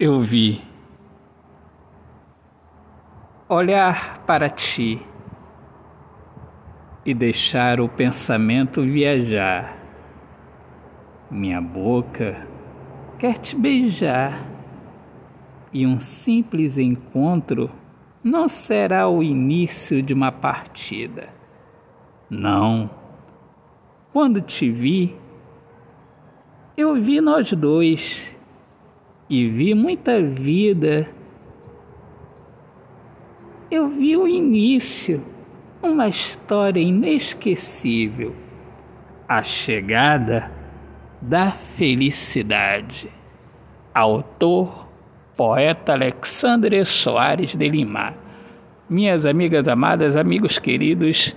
eu vi olhar para ti e deixar o pensamento viajar. Minha boca quer te beijar e um simples encontro não será o início de uma partida. Não. Quando te vi, eu vi nós dois e vi muita vida. Eu vi o início, uma história inesquecível, a chegada da felicidade. Autor, poeta Alexandre Soares de Lima. Minhas amigas amadas, amigos queridos,